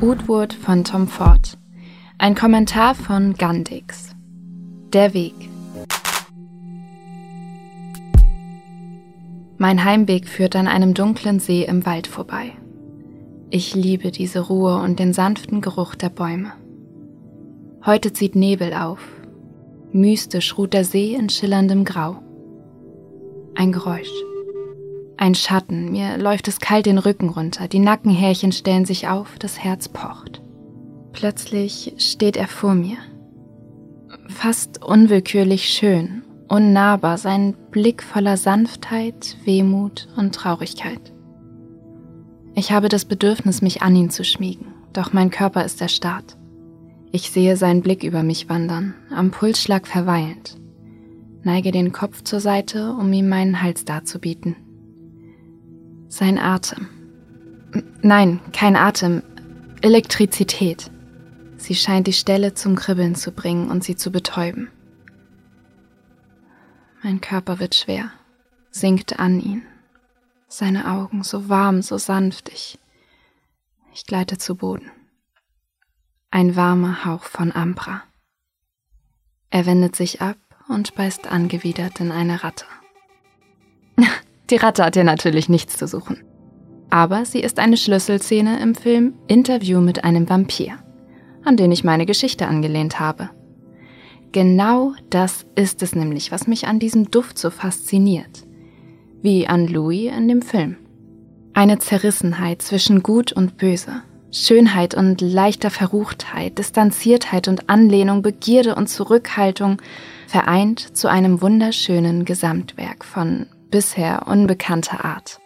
Woodward von Tom Ford. Ein Kommentar von Gandix. Der Weg. Mein Heimweg führt an einem dunklen See im Wald vorbei. Ich liebe diese Ruhe und den sanften Geruch der Bäume. Heute zieht Nebel auf. Mystisch ruht der See in schillerndem Grau. Ein Geräusch. Ein Schatten, mir läuft es kalt den Rücken runter, die Nackenhärchen stellen sich auf, das Herz pocht. Plötzlich steht er vor mir. Fast unwillkürlich schön, unnahbar, sein Blick voller Sanftheit, Wehmut und Traurigkeit. Ich habe das Bedürfnis, mich an ihn zu schmiegen, doch mein Körper ist erstarrt. Ich sehe seinen Blick über mich wandern, am Pulsschlag verweilend, neige den Kopf zur Seite, um ihm meinen Hals darzubieten. Sein Atem. Nein, kein Atem. Elektrizität. Sie scheint die Stelle zum Kribbeln zu bringen und sie zu betäuben. Mein Körper wird schwer, sinkt an ihn. Seine Augen so warm, so sanft. Ich, ich gleite zu Boden. Ein warmer Hauch von Ambra. Er wendet sich ab und beißt angewidert in eine Ratte. Die Ratte hat hier natürlich nichts zu suchen. Aber sie ist eine Schlüsselszene im Film Interview mit einem Vampir, an den ich meine Geschichte angelehnt habe. Genau das ist es nämlich, was mich an diesem Duft so fasziniert. Wie an Louis in dem Film. Eine Zerrissenheit zwischen Gut und Böse. Schönheit und leichter Verruchtheit, Distanziertheit und Anlehnung, Begierde und Zurückhaltung, vereint zu einem wunderschönen Gesamtwerk von bisher unbekannter Art.